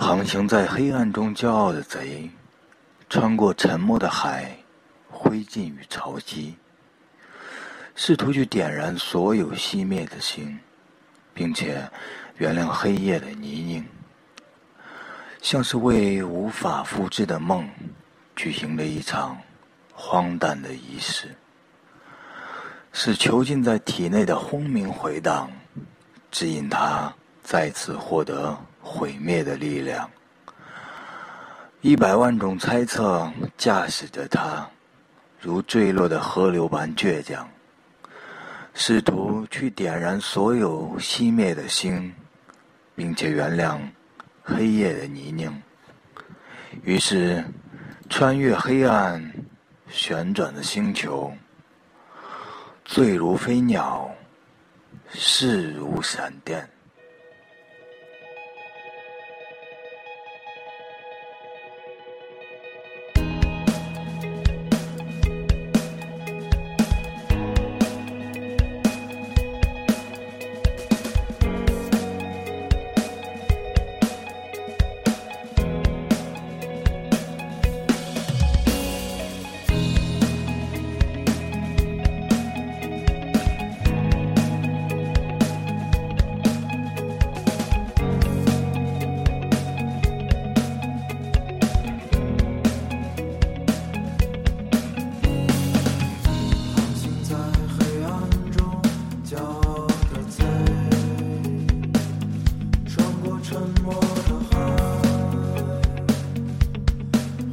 航行在黑暗中骄傲的贼，穿过沉默的海，灰烬与潮汐，试图去点燃所有熄灭的星，并且原谅黑夜的泥泞，像是为无法复制的梦举行了一场荒诞的仪式，使囚禁在体内的轰鸣回荡，指引他再次获得。毁灭的力量，一百万种猜测驾驶着他，如坠落的河流般倔强，试图去点燃所有熄灭的星，并且原谅黑夜的泥泞。于是，穿越黑暗，旋转的星球，醉如飞鸟，势如闪电。沉默的海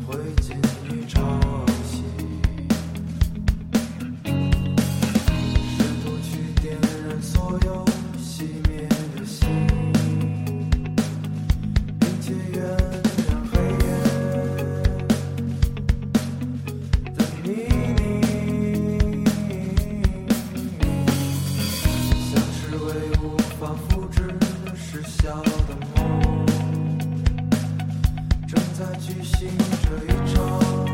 灰烬里潮汐试图去点燃所有熄灭的心并且原谅黑夜的泥泞像是为无法复制。失效的梦，正在举行着一场。